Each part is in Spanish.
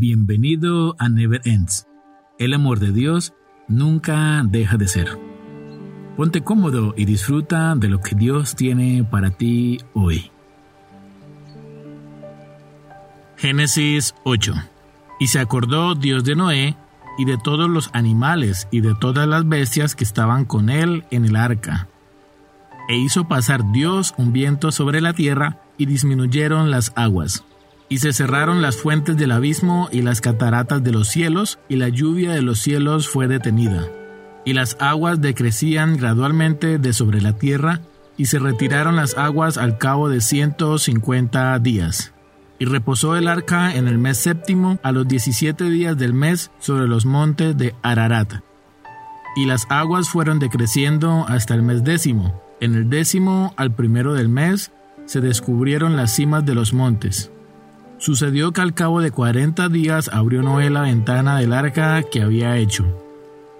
Bienvenido a Never Ends. El amor de Dios nunca deja de ser. Ponte cómodo y disfruta de lo que Dios tiene para ti hoy. Génesis 8. Y se acordó Dios de Noé y de todos los animales y de todas las bestias que estaban con él en el arca. E hizo pasar Dios un viento sobre la tierra y disminuyeron las aguas y se cerraron las fuentes del abismo y las cataratas de los cielos, y la lluvia de los cielos fue detenida. Y las aguas decrecían gradualmente de sobre la tierra, y se retiraron las aguas al cabo de ciento cincuenta días. Y reposó el arca en el mes séptimo, a los diecisiete días del mes, sobre los montes de Ararat. Y las aguas fueron decreciendo hasta el mes décimo. En el décimo, al primero del mes, se descubrieron las cimas de los montes Sucedió que al cabo de cuarenta días abrió Noé la ventana del arca que había hecho,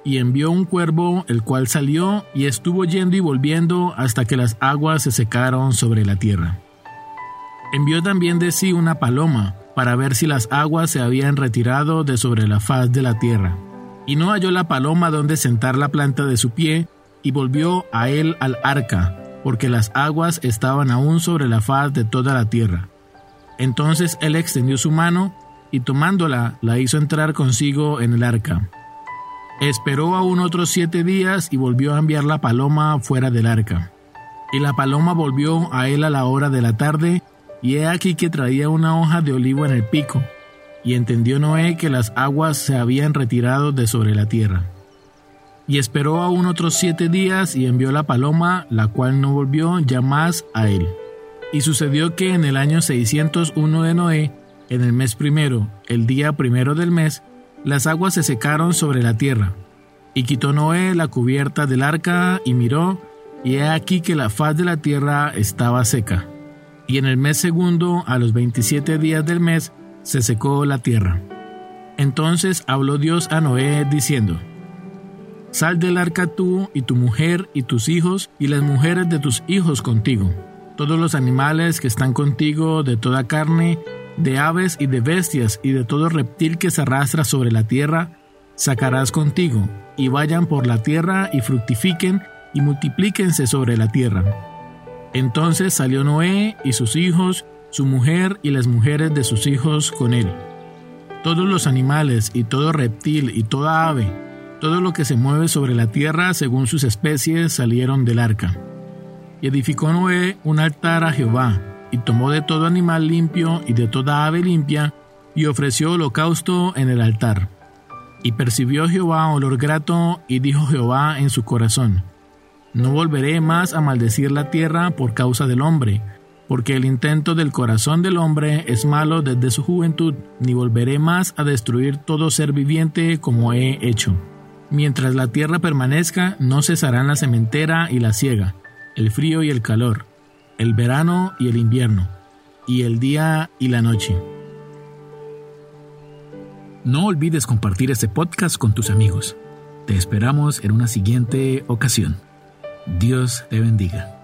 y envió un cuervo, el cual salió y estuvo yendo y volviendo hasta que las aguas se secaron sobre la tierra. Envió también de sí una paloma, para ver si las aguas se habían retirado de sobre la faz de la tierra. Y no halló la paloma donde sentar la planta de su pie, y volvió a él al arca, porque las aguas estaban aún sobre la faz de toda la tierra. Entonces él extendió su mano y tomándola la hizo entrar consigo en el arca. Esperó aún otros siete días y volvió a enviar la paloma fuera del arca. Y la paloma volvió a él a la hora de la tarde, y he aquí que traía una hoja de olivo en el pico. Y entendió Noé que las aguas se habían retirado de sobre la tierra. Y esperó aún otros siete días y envió la paloma, la cual no volvió ya más a él. Y sucedió que en el año 601 de Noé, en el mes primero, el día primero del mes, las aguas se secaron sobre la tierra. Y quitó Noé la cubierta del arca y miró, y he aquí que la faz de la tierra estaba seca. Y en el mes segundo, a los veintisiete días del mes, se secó la tierra. Entonces habló Dios a Noé diciendo, Sal del arca tú y tu mujer y tus hijos y las mujeres de tus hijos contigo todos los animales que están contigo, de toda carne, de aves y de bestias, y de todo reptil que se arrastra sobre la tierra, sacarás contigo, y vayan por la tierra y fructifiquen y multiplíquense sobre la tierra. Entonces salió Noé y sus hijos, su mujer y las mujeres de sus hijos con él. Todos los animales y todo reptil y toda ave, todo lo que se mueve sobre la tierra según sus especies salieron del arca. Y edificó Noé un altar a Jehová, y tomó de todo animal limpio y de toda ave limpia, y ofreció holocausto en el altar. Y percibió Jehová olor grato, y dijo Jehová en su corazón, No volveré más a maldecir la tierra por causa del hombre, porque el intento del corazón del hombre es malo desde su juventud, ni volveré más a destruir todo ser viviente como he hecho. Mientras la tierra permanezca, no cesarán la cementera y la siega, el frío y el calor, el verano y el invierno, y el día y la noche. No olvides compartir este podcast con tus amigos. Te esperamos en una siguiente ocasión. Dios te bendiga.